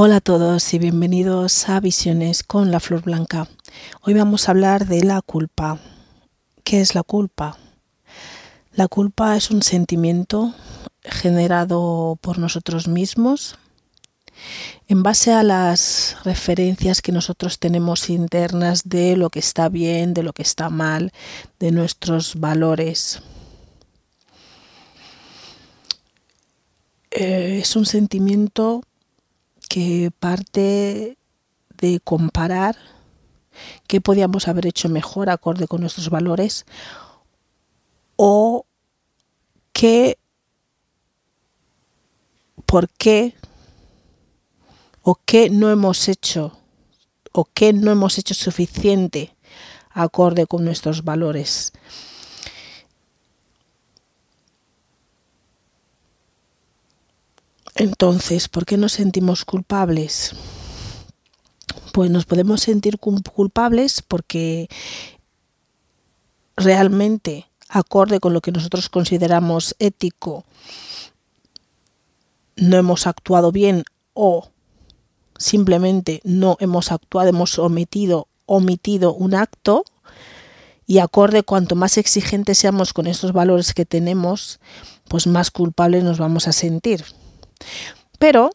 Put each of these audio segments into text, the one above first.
Hola a todos y bienvenidos a Visiones con la Flor Blanca. Hoy vamos a hablar de la culpa. ¿Qué es la culpa? La culpa es un sentimiento generado por nosotros mismos en base a las referencias que nosotros tenemos internas de lo que está bien, de lo que está mal, de nuestros valores. Eh, es un sentimiento que parte de comparar qué podíamos haber hecho mejor acorde con nuestros valores o qué, por qué o qué no hemos hecho o qué no hemos hecho suficiente acorde con nuestros valores. Entonces, ¿por qué nos sentimos culpables? Pues nos podemos sentir culpables porque realmente, acorde con lo que nosotros consideramos ético, no hemos actuado bien o simplemente no hemos actuado, hemos omitido, omitido un acto y acorde cuanto más exigentes seamos con estos valores que tenemos, pues más culpables nos vamos a sentir. Pero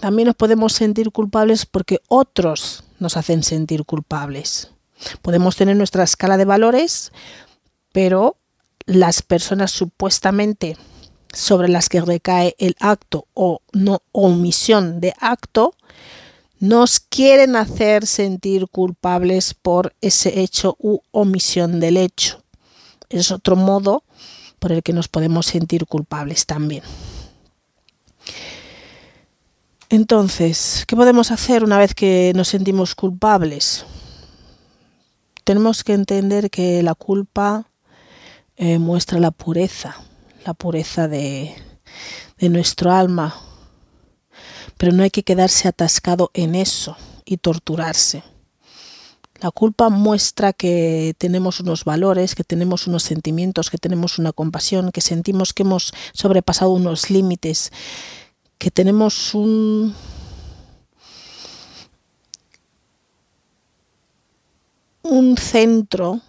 también nos podemos sentir culpables porque otros nos hacen sentir culpables. Podemos tener nuestra escala de valores, pero las personas supuestamente sobre las que recae el acto o no omisión de acto nos quieren hacer sentir culpables por ese hecho u omisión del hecho. Es otro modo por el que nos podemos sentir culpables también. Entonces, ¿qué podemos hacer una vez que nos sentimos culpables? Tenemos que entender que la culpa eh, muestra la pureza, la pureza de, de nuestro alma, pero no hay que quedarse atascado en eso y torturarse. La culpa muestra que tenemos unos valores, que tenemos unos sentimientos, que tenemos una compasión, que sentimos que hemos sobrepasado unos límites que tenemos un un centro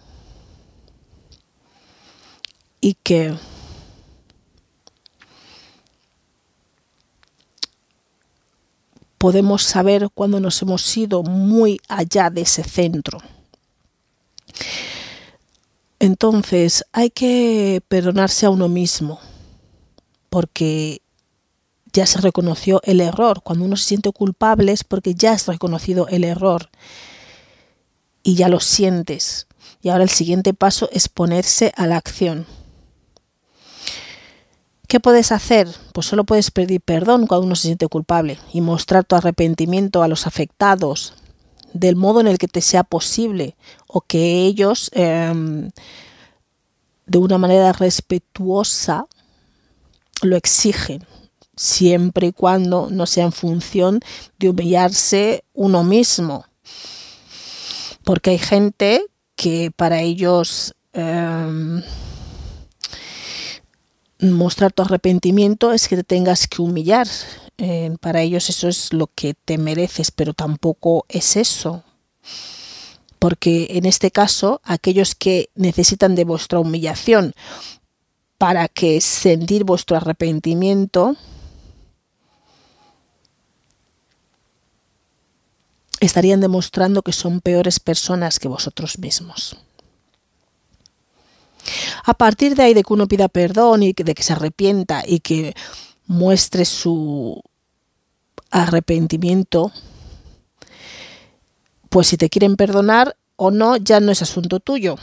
y que podemos saber cuando nos hemos ido muy allá de ese centro. Entonces hay que perdonarse a uno mismo, porque ya se reconoció el error. Cuando uno se siente culpable es porque ya has reconocido el error y ya lo sientes. Y ahora el siguiente paso es ponerse a la acción. ¿Qué puedes hacer? Pues solo puedes pedir perdón cuando uno se siente culpable y mostrar tu arrepentimiento a los afectados del modo en el que te sea posible o que ellos em, de una manera respetuosa lo exigen siempre y cuando no sea en función de humillarse uno mismo. Porque hay gente que para ellos em, mostrar tu arrepentimiento es que te tengas que humillar. Para ellos eso es lo que te mereces, pero tampoco es eso. Porque en este caso, aquellos que necesitan de vuestra humillación para que sentir vuestro arrepentimiento, estarían demostrando que son peores personas que vosotros mismos. A partir de ahí de que uno pida perdón y de que se arrepienta y que muestre su arrepentimiento, pues si te quieren perdonar o no, ya no es asunto tuyo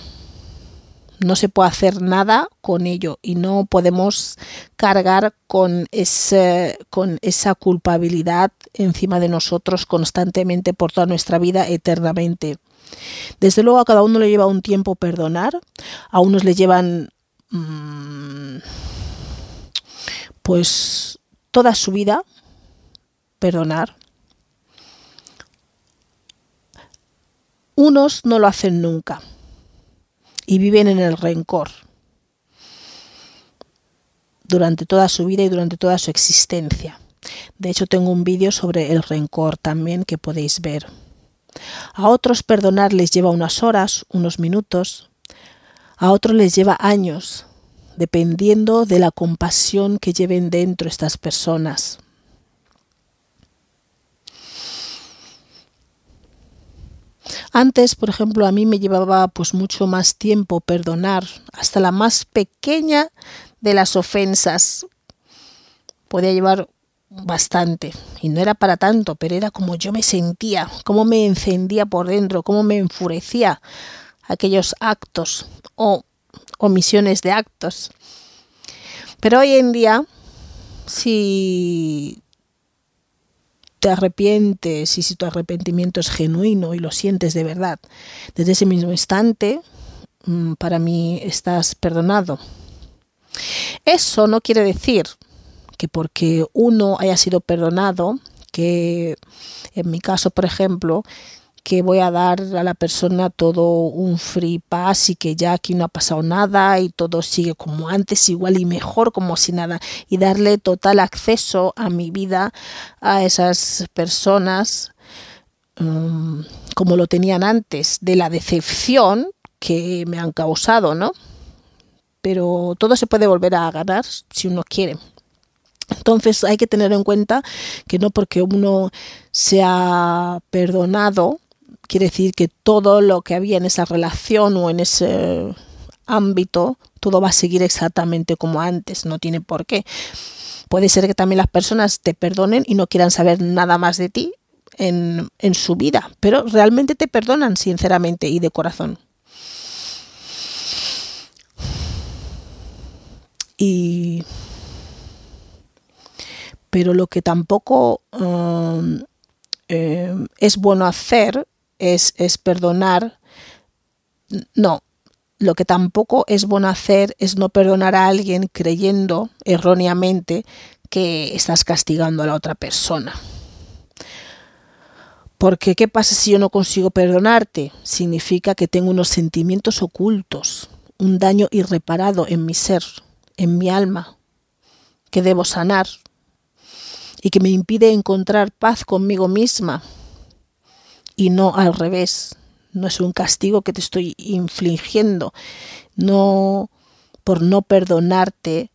no se puede hacer nada con ello y no podemos cargar con, con esa culpabilidad encima de nosotros constantemente por toda nuestra vida eternamente. Desde luego a cada uno le lleva un tiempo perdonar, a unos le llevan mm, pues toda su vida perdonar. Unos no lo hacen nunca y viven en el rencor durante toda su vida y durante toda su existencia. De hecho, tengo un vídeo sobre el rencor también que podéis ver. A otros perdonar les lleva unas horas, unos minutos. A otros les lleva años, dependiendo de la compasión que lleven dentro estas personas. Antes, por ejemplo, a mí me llevaba pues mucho más tiempo perdonar hasta la más pequeña de las ofensas. Podía llevar bastante y no era para tanto, pero era como yo me sentía, cómo me encendía por dentro, cómo me enfurecía aquellos actos o omisiones de actos. Pero hoy en día, si te arrepientes y si tu arrepentimiento es genuino y lo sientes de verdad, desde ese mismo instante, mm, para mí estás perdonado. Eso no quiere decir que porque uno haya sido perdonado, que en mi caso, por ejemplo, que voy a dar a la persona todo un free pass y que ya aquí no ha pasado nada y todo sigue como antes, igual y mejor como si nada, y darle total acceso a mi vida a esas personas um, como lo tenían antes, de la decepción que me han causado, ¿no? Pero todo se puede volver a ganar si uno quiere. Entonces hay que tener en cuenta que no porque uno se ha perdonado quiere decir que todo lo que había en esa relación o en ese ámbito, todo va a seguir exactamente como antes, no tiene por qué. Puede ser que también las personas te perdonen y no quieran saber nada más de ti en, en su vida, pero realmente te perdonan sinceramente y de corazón. Y pero lo que tampoco um, eh, es bueno hacer es, es perdonar. No, lo que tampoco es bueno hacer es no perdonar a alguien creyendo erróneamente que estás castigando a la otra persona. Porque ¿qué pasa si yo no consigo perdonarte? Significa que tengo unos sentimientos ocultos, un daño irreparado en mi ser, en mi alma, que debo sanar y que me impide encontrar paz conmigo misma y no al revés. No es un castigo que te estoy infligiendo. No por no perdonarte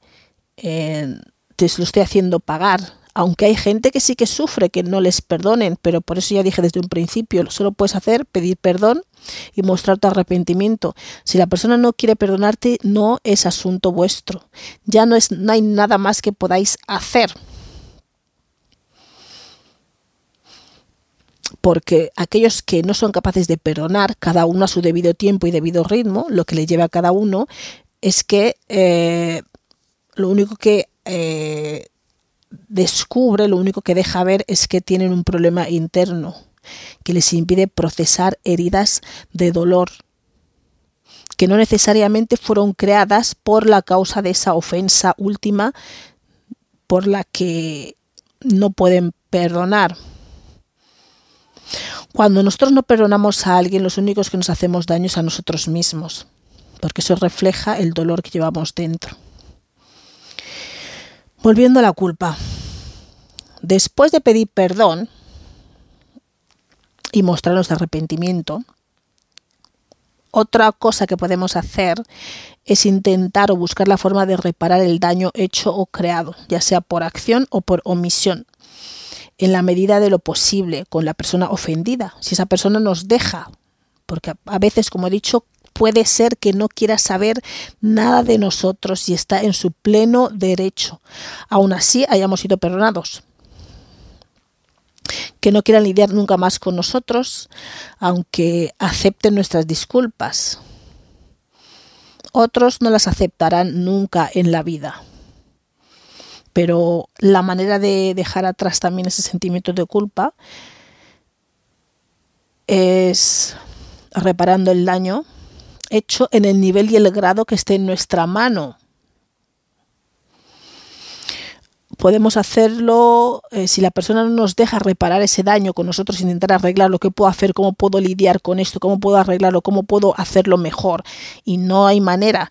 eh, te lo estoy haciendo pagar. Aunque hay gente que sí que sufre que no les perdonen, pero por eso ya dije desde un principio, solo puedes hacer pedir perdón y mostrar tu arrepentimiento. Si la persona no quiere perdonarte, no es asunto vuestro. Ya no es no hay nada más que podáis hacer. Porque aquellos que no son capaces de perdonar, cada uno a su debido tiempo y debido ritmo, lo que le lleva a cada uno es que eh, lo único que eh, descubre, lo único que deja ver es que tienen un problema interno que les impide procesar heridas de dolor que no necesariamente fueron creadas por la causa de esa ofensa última por la que no pueden perdonar. Cuando nosotros no perdonamos a alguien, los únicos que nos hacemos daño es a nosotros mismos, porque eso refleja el dolor que llevamos dentro. Volviendo a la culpa. Después de pedir perdón y mostrarnos arrepentimiento, otra cosa que podemos hacer es intentar o buscar la forma de reparar el daño hecho o creado, ya sea por acción o por omisión en la medida de lo posible con la persona ofendida. Si esa persona nos deja, porque a veces, como he dicho, puede ser que no quiera saber nada de nosotros y está en su pleno derecho. Aún así, hayamos sido perdonados. Que no quieran lidiar nunca más con nosotros, aunque acepten nuestras disculpas. Otros no las aceptarán nunca en la vida pero la manera de dejar atrás también ese sentimiento de culpa es reparando el daño hecho en el nivel y el grado que esté en nuestra mano. Podemos hacerlo eh, si la persona no nos deja reparar ese daño con nosotros, intentar arreglarlo, qué puedo hacer, cómo puedo lidiar con esto, cómo puedo arreglarlo, cómo puedo hacerlo mejor. Y no hay manera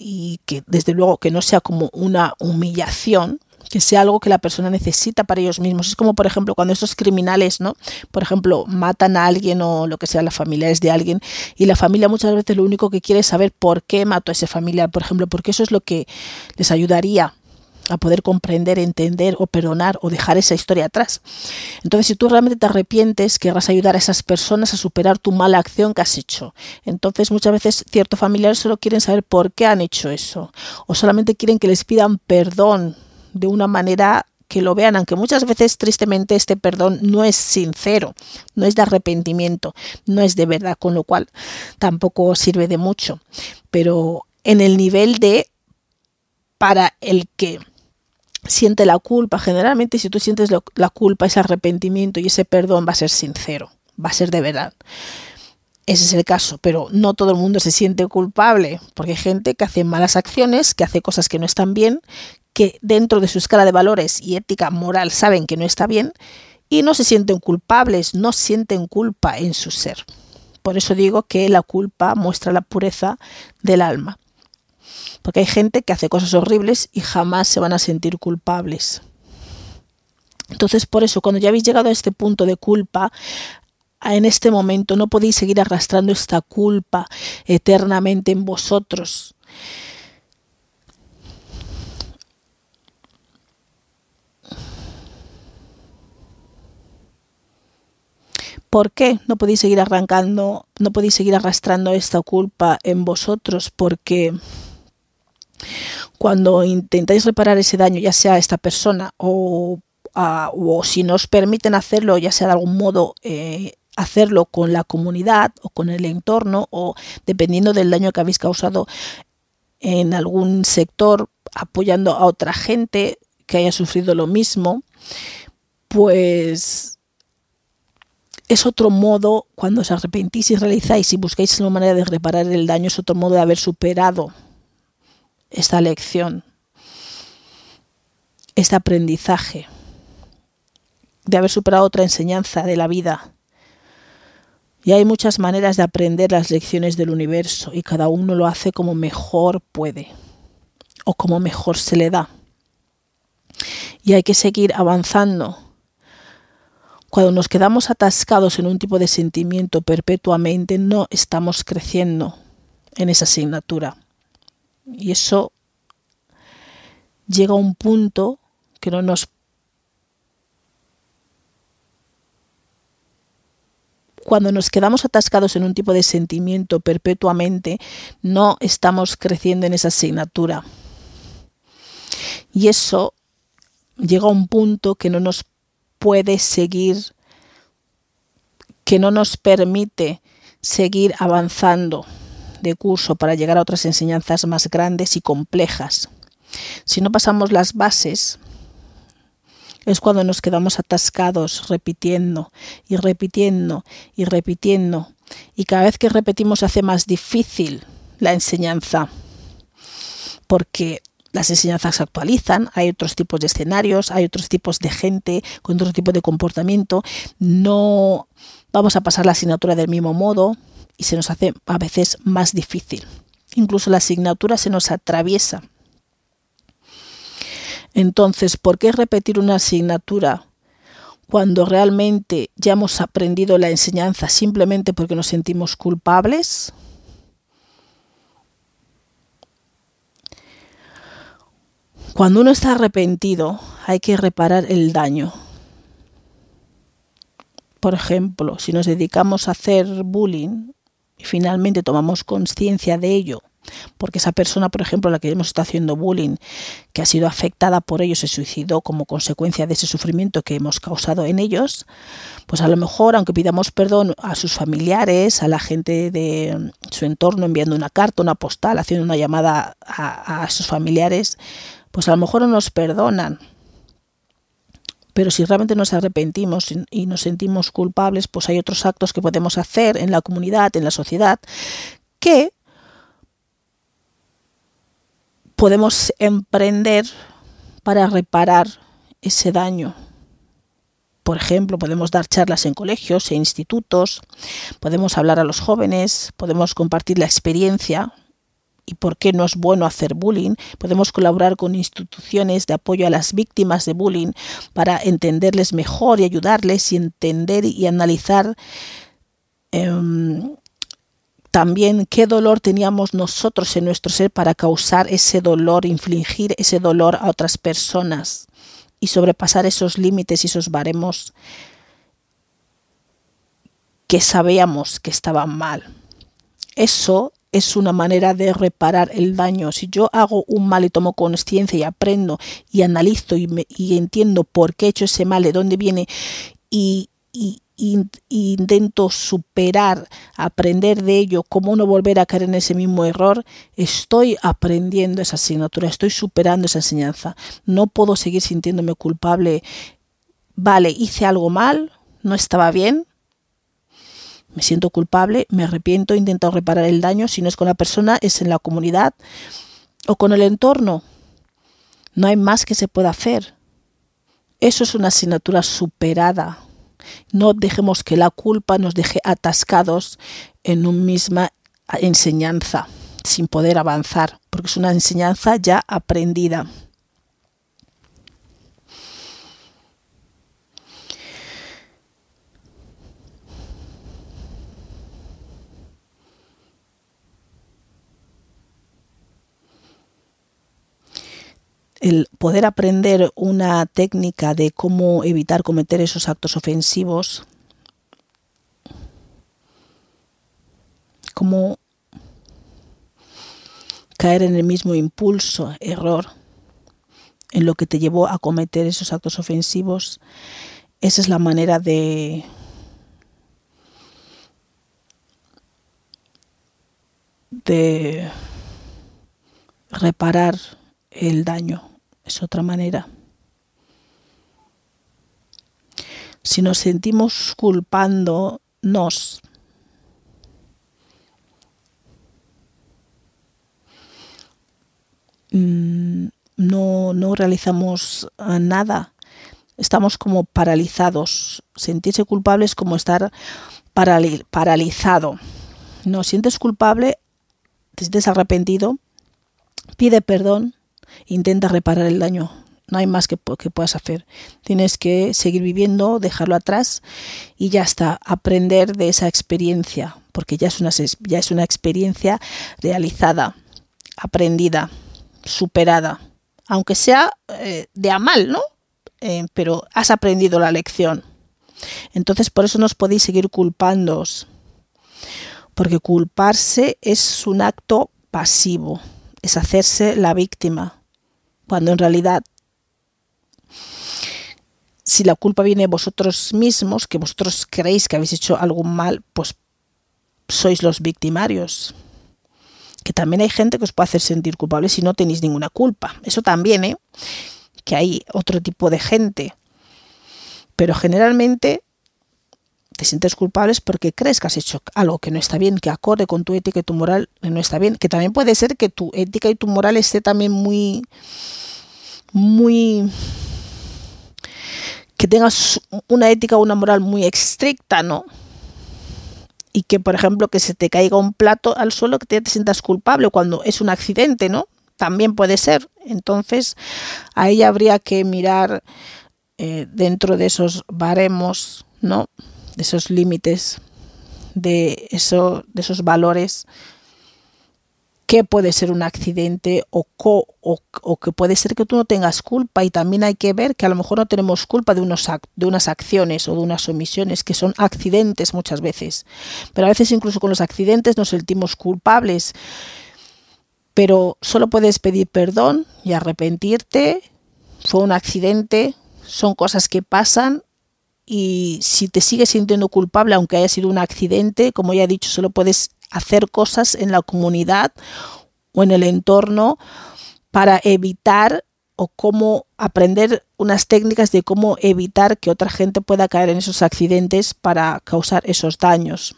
y que desde luego que no sea como una humillación, que sea algo que la persona necesita para ellos mismos. Es como, por ejemplo, cuando estos criminales, ¿no? Por ejemplo, matan a alguien o lo que sea, la familia es de alguien, y la familia muchas veces lo único que quiere es saber por qué mató a ese familiar, por ejemplo, porque eso es lo que les ayudaría a poder comprender, entender o perdonar o dejar esa historia atrás. Entonces, si tú realmente te arrepientes, querrás ayudar a esas personas a superar tu mala acción que has hecho. Entonces, muchas veces ciertos familiares solo quieren saber por qué han hecho eso o solamente quieren que les pidan perdón de una manera que lo vean, aunque muchas veces tristemente este perdón no es sincero, no es de arrepentimiento, no es de verdad, con lo cual tampoco sirve de mucho. Pero en el nivel de para el que siente la culpa, generalmente si tú sientes la culpa, ese arrepentimiento y ese perdón va a ser sincero, va a ser de verdad. Ese es el caso, pero no todo el mundo se siente culpable, porque hay gente que hace malas acciones, que hace cosas que no están bien, que dentro de su escala de valores y ética moral saben que no está bien y no se sienten culpables, no sienten culpa en su ser. Por eso digo que la culpa muestra la pureza del alma. Porque hay gente que hace cosas horribles y jamás se van a sentir culpables. Entonces, por eso, cuando ya habéis llegado a este punto de culpa, en este momento no podéis seguir arrastrando esta culpa eternamente en vosotros. ¿Por qué no podéis seguir arrancando, no podéis seguir arrastrando esta culpa en vosotros? Porque cuando intentáis reparar ese daño, ya sea a esta persona o, si nos permiten hacerlo, ya sea de algún modo eh, hacerlo con la comunidad o con el entorno o dependiendo del daño que habéis causado en algún sector, apoyando a otra gente que haya sufrido lo mismo, pues es otro modo, cuando os arrepentís y realizáis y buscáis una manera de reparar el daño, es otro modo de haber superado esta lección, este aprendizaje, de haber superado otra enseñanza de la vida. Y hay muchas maneras de aprender las lecciones del universo y cada uno lo hace como mejor puede o como mejor se le da. Y hay que seguir avanzando cuando nos quedamos atascados en un tipo de sentimiento perpetuamente, no estamos creciendo en esa asignatura. Y eso llega a un punto que no nos... Cuando nos quedamos atascados en un tipo de sentimiento perpetuamente, no estamos creciendo en esa asignatura. Y eso llega a un punto que no nos puede seguir, que no nos permite seguir avanzando de curso para llegar a otras enseñanzas más grandes y complejas. Si no pasamos las bases, es cuando nos quedamos atascados repitiendo y repitiendo y repitiendo. Y cada vez que repetimos hace más difícil la enseñanza, porque las enseñanzas se actualizan, hay otros tipos de escenarios, hay otros tipos de gente con otro tipo de comportamiento, no vamos a pasar la asignatura del mismo modo y se nos hace a veces más difícil. Incluso la asignatura se nos atraviesa. Entonces, ¿por qué repetir una asignatura cuando realmente ya hemos aprendido la enseñanza simplemente porque nos sentimos culpables? Cuando uno está arrepentido, hay que reparar el daño. Por ejemplo, si nos dedicamos a hacer bullying finalmente tomamos conciencia de ello, porque esa persona, por ejemplo, a la que hemos estado haciendo bullying, que ha sido afectada por ello, se suicidó como consecuencia de ese sufrimiento que hemos causado en ellos, pues a lo mejor, aunque pidamos perdón a sus familiares, a la gente de su entorno, enviando una carta, una postal, haciendo una llamada a, a sus familiares, pues a lo mejor no nos perdonan. Pero si realmente nos arrepentimos y nos sentimos culpables, pues hay otros actos que podemos hacer en la comunidad, en la sociedad, que podemos emprender para reparar ese daño. Por ejemplo, podemos dar charlas en colegios e institutos, podemos hablar a los jóvenes, podemos compartir la experiencia y por qué no es bueno hacer bullying. Podemos colaborar con instituciones de apoyo a las víctimas de bullying para entenderles mejor y ayudarles y entender y analizar em, también qué dolor teníamos nosotros en nuestro ser para causar ese dolor, infligir ese dolor a otras personas y sobrepasar esos límites y esos baremos que sabíamos que estaban mal. Eso es una manera de reparar el daño. Si yo hago un mal y tomo conciencia y aprendo y analizo y, y, entiendo por qué he hecho ese mal, de dónde viene y, y, intento superar, aprender de ello, cómo no volver a caer en ese mismo error, estoy aprendiendo esa asignatura, estoy superando esa enseñanza. No puedo seguir sintiéndome culpable. Vale, hice algo mal, no estaba bien, me siento culpable, me arrepiento, intento reparar el daño, si no es con la persona, es en la comunidad o con el entorno. No hay más que se pueda hacer. Eso es una asignatura superada. No dejemos que la culpa nos deje atascados en una misma enseñanza, sin poder avanzar, porque es una enseñanza ya aprendida. El poder aprender una técnica de cómo evitar cometer esos actos ofensivos, cómo caer en el mismo impulso, error, en lo que te llevó a cometer esos actos ofensivos, esa es la manera de de reparar el daño es otra manera. Si nos sentimos culpándonos, mm, no, no realizamos nada. Estamos como paralizados. Sentirse culpable es como estar paralizado. No sientes culpable, te sientes arrepentido, pide perdón intenta reparar el daño. No hay más que, que puedas hacer. Tienes que seguir viviendo, dejarlo atrás y ya está, aprender de esa experiencia, porque ya es una, ya es una experiencia realizada, aprendida, superada, aunque sea eh, de a mal, ¿no? Eh, pero has aprendido la lección. Entonces por eso nos podéis seguir culpándoos, porque culparse es un acto pasivo, es hacerse la víctima cuando en realidad si la culpa viene de vosotros mismos, que vosotros creéis que habéis hecho algo mal, pues sois los victimarios. Que también hay gente que os puede hacer sentir culpables si no tenéis ninguna culpa. Eso también, ¿eh? Que hay otro tipo de gente. Pero generalmente te sientes culpable porque crees que has hecho algo que no está bien, que acorde con tu ética y tu moral no está bien, que también puede ser que tu ética y tu moral esté también muy muy que tengas una ética o una moral muy estricta, ¿no? Y que, por ejemplo, que se te caiga un plato al suelo, que te, te sientas culpable cuando es un accidente, ¿no? También puede ser. Entonces, ahí habría que mirar eh, dentro de esos baremos, ¿no? De esos límites, de, eso, de esos valores, que puede ser un accidente o, o, que puede ser que tú no tengas culpa y también hay que ver que a lo mejor no tenemos culpa de, unos, de unas acciones o de unas omisiones que son accidentes muchas veces. Pero a veces incluso con los accidentes nos sentimos culpables. Pero solo puedes pedir perdón y arrepentirte. Fue un accidente, son cosas que pasan y si te sigues sintiendo culpable, aunque haya sido un accidente, como ya he dicho, solo puedes hacer cosas en la comunidad o en el entorno para evitar o cómo aprender unas técnicas de cómo evitar que otra gente pueda caer en esos accidentes para causar esos daños.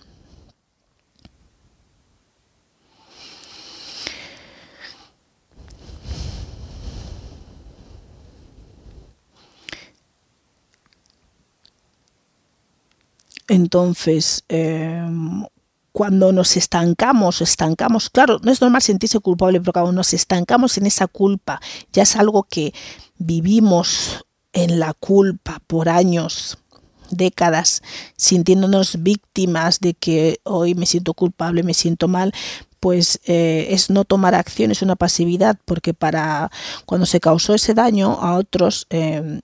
Entonces, em, cuando nos estancamos, estancamos, claro, no es normal sentirse culpable, pero cuando nos estancamos en esa culpa, ya es algo que vivimos en la culpa por años, décadas, sintiéndonos víctimas de que hoy me siento culpable, me siento mal, pues eh, es no tomar acción, es una pasividad, porque para cuando se causó ese daño a otros, eh,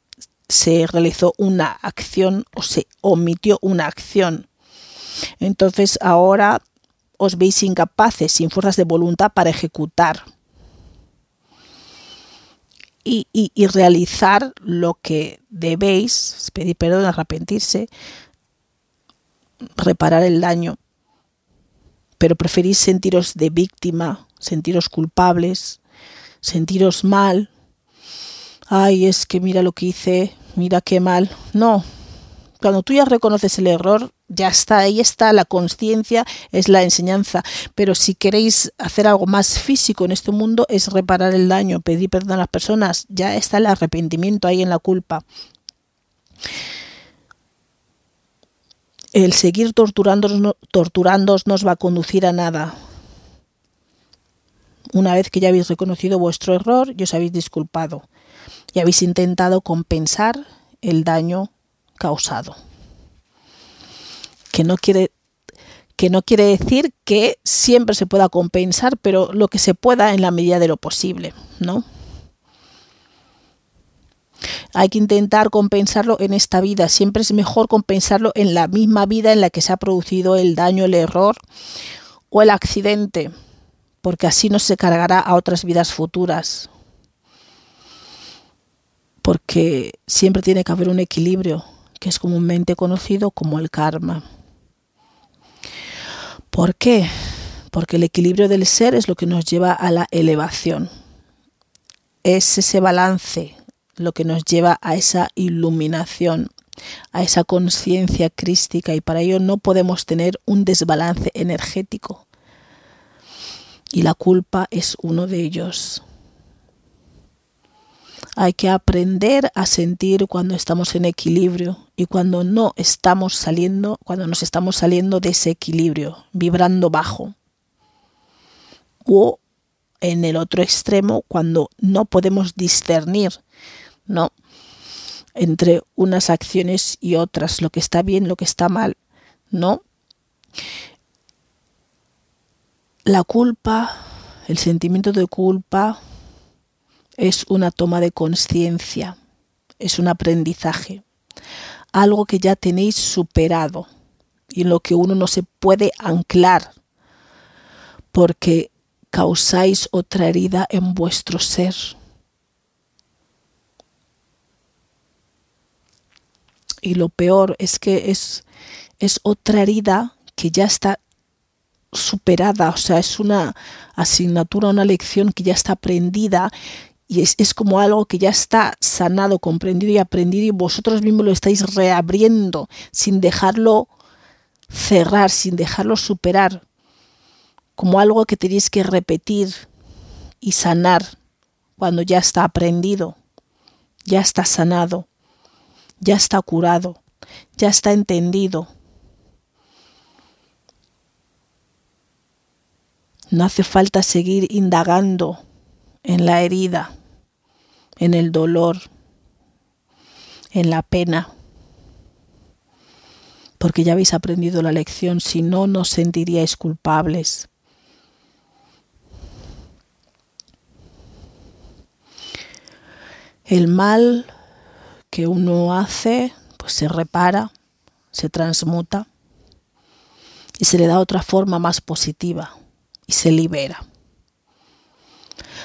se realizó una acción o se omitió una acción. Entonces ahora os veis incapaces, sin fuerzas de voluntad para ejecutar y, y, realizar lo que debéis, pedir perdón, arrepentirse, reparar el daño. Pero preferís sentiros de víctima, sentiros culpables, sentiros mal. Ay, es que mira lo que hice, mira qué mal. No, cuando tú ya reconoces el error, ya está, ahí está la conciencia, es la enseñanza. Pero si queréis hacer algo más físico en este mundo, es reparar el daño, pedir perdón a las personas, ya está el arrepentimiento ahí en la culpa. El seguir torturándonos, torturándonos nos va a conducir a nada. Una vez que ya habéis reconocido vuestro error y os habéis disculpado y habéis intentado compensar el daño causado. Que no quiere que no quiere decir que siempre se pueda compensar, pero lo que se pueda en la medida de lo posible, ¿no? Hay que intentar compensarlo en esta vida. Siempre es mejor compensarlo en la misma vida en la que se ha producido el daño, el error o el accidente, porque así no se cargará a otras vidas futuras. Porque siempre tiene que haber un equilibrio que es comúnmente conocido como el karma. ¿Por qué? Porque el equilibrio del ser es lo que nos lleva a la elevación. Es ese balance lo que nos lleva a esa iluminación, a esa conciencia crística y para ello no podemos tener un desbalance energético. Y la culpa es uno de ellos. Hay que aprender a sentir cuando estamos en equilibrio y cuando no estamos saliendo, cuando nos estamos saliendo de ese equilibrio, vibrando bajo. O en el otro extremo, cuando no podemos discernir, ¿no? entre unas acciones y otras, lo que está bien, lo que está mal, ¿no? La culpa, el sentimiento de culpa es una toma de conciencia, es un aprendizaje, algo que ya tenéis superado y en lo que uno no se puede anclar porque causáis otra herida en vuestro ser. Y lo peor es que es, es otra herida que ya está superada, o sea, es una asignatura, una lección que ya está aprendida y es, como algo que ya está sanado, comprendido y aprendido y vosotros mismos lo estáis reabriendo sin dejarlo cerrar, sin dejarlo superar, como algo que tenéis que repetir y sanar cuando ya está aprendido, ya está sanado, ya está curado, ya está entendido. No hace falta seguir indagando en la herida en el dolor, en la pena, porque ya habéis aprendido la lección, si no, no sentiríais culpables. El mal que uno hace, pues se repara, se transmuta y se le da otra forma más positiva y se libera.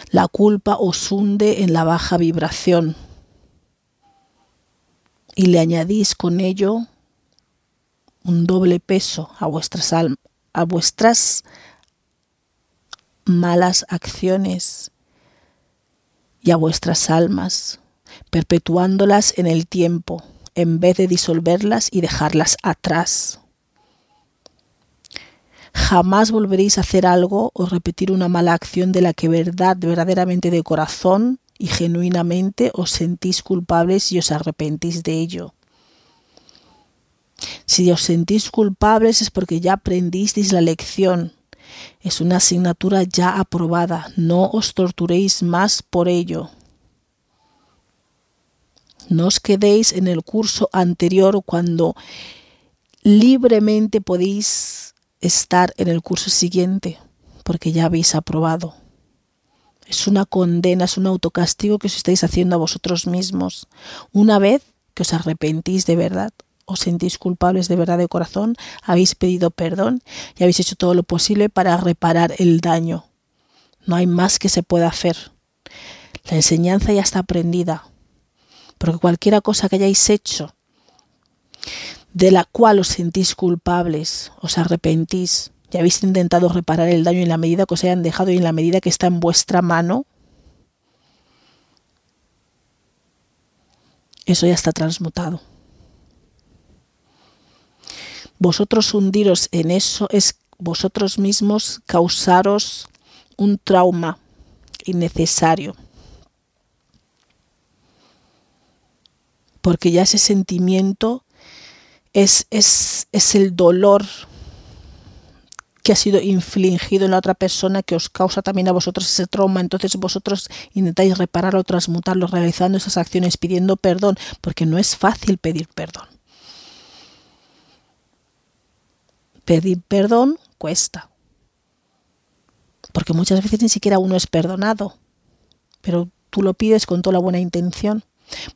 La culpa os hunde en la baja vibración y le añadís con ello un doble peso a vuestras, a vuestras malas acciones y a vuestras almas, perpetuándolas en el tiempo en vez de disolverlas y dejarlas atrás. Jamás volveréis a hacer algo o repetir una mala acción de la que verdad, verdaderamente de corazón y genuinamente os sentís culpables y os arrepentís de ello. Si os sentís culpables es porque ya aprendisteis la lección. Es una asignatura ya aprobada. No os torturéis más por ello. No os quedéis en el curso anterior cuando libremente podéis estar en el curso siguiente, porque ya habéis aprobado. Es una condena, es un autocastigo que os estáis haciendo a vosotros mismos. Una vez que os arrepentís de verdad, os sentís culpables de verdad de corazón, habéis pedido perdón y habéis hecho todo lo posible para reparar el daño. No hay más que se pueda hacer. La enseñanza ya está aprendida, porque cualquier cosa que hayáis hecho, de la cual os sentís culpables, os arrepentís, y habéis intentado reparar el daño en la medida que os hayan dejado y en la medida que está en vuestra mano, eso ya está transmutado. Vosotros hundiros en eso es vosotros mismos causaros un trauma innecesario. Porque ya ese sentimiento es, es, es el dolor que ha sido infligido en la otra persona que os causa también a vosotros ese trauma. Entonces vosotros intentáis repararlo, transmutarlo, realizando esas acciones, pidiendo perdón, porque no es fácil pedir perdón. Pedir perdón cuesta. Porque muchas veces ni siquiera uno es perdonado. Pero tú lo pides con toda la buena intención.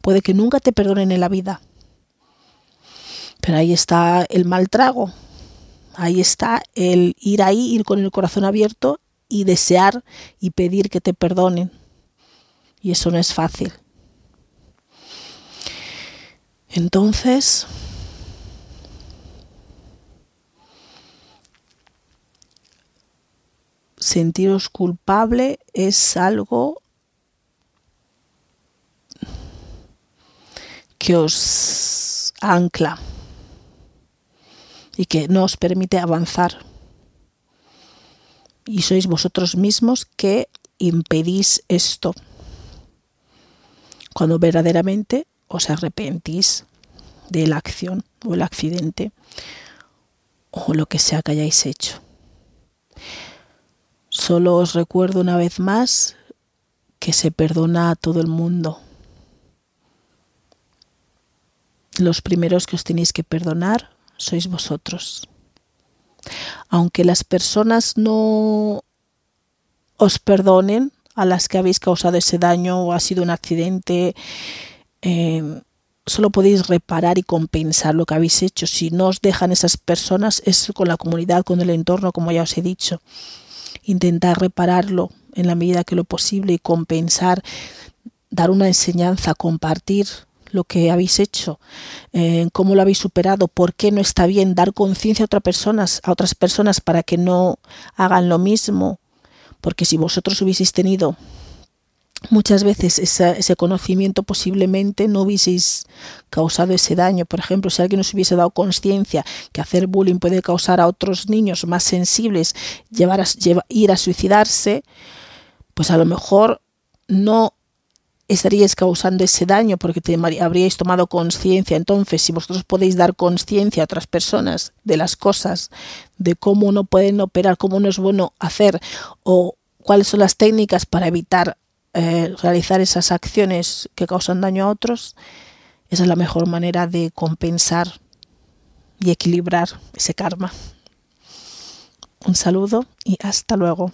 Puede que nunca te perdonen en la vida. Pero ahí está el mal trago, Ahí está el ir ahí, ir con el corazón abierto y desear y pedir que te perdonen. Y eso no es fácil. Entonces, sentiros culpable es algo que os ancla y que no os permite avanzar. Y sois vosotros mismos que impedís esto. Cuando verdaderamente os arrepentís de la acción o el accidente o lo que sea que hayáis hecho. Solo os recuerdo una vez más que se perdona a todo el mundo. Los primeros que os tenéis que perdonar sois vosotros. Aunque las personas no os perdonen a las que habéis causado ese daño o ha sido un accidente, eh, solo podéis reparar y compensar lo que habéis hecho. Si no os dejan esas personas, es con la comunidad, con el entorno, como ya os he dicho. Intentar repararlo en la medida que lo posible y compensar, dar una enseñanza, compartir lo que habéis hecho, eh, cómo lo habéis superado, por qué no está bien dar conciencia a otras personas, a otras personas para que no hagan lo mismo, porque si vosotros hubieseis tenido muchas veces ese conocimiento posiblemente no hubieseis causado ese daño. Por ejemplo, si alguien os hubiese dado conciencia que hacer bullying puede causar a otros niños más sensibles llevar a, ir a suicidarse, pues a lo mejor no estaríais causando ese daño porque te, habríais tomado conciencia. Entonces, si vosotros podéis dar conciencia a otras personas de las cosas, de cómo no pueden operar, cómo no es bueno hacer o cuáles son las técnicas para evitar eh, realizar esas acciones que causan daño a otros, esa es la mejor manera de compensar y equilibrar ese karma. Un saludo y hasta luego.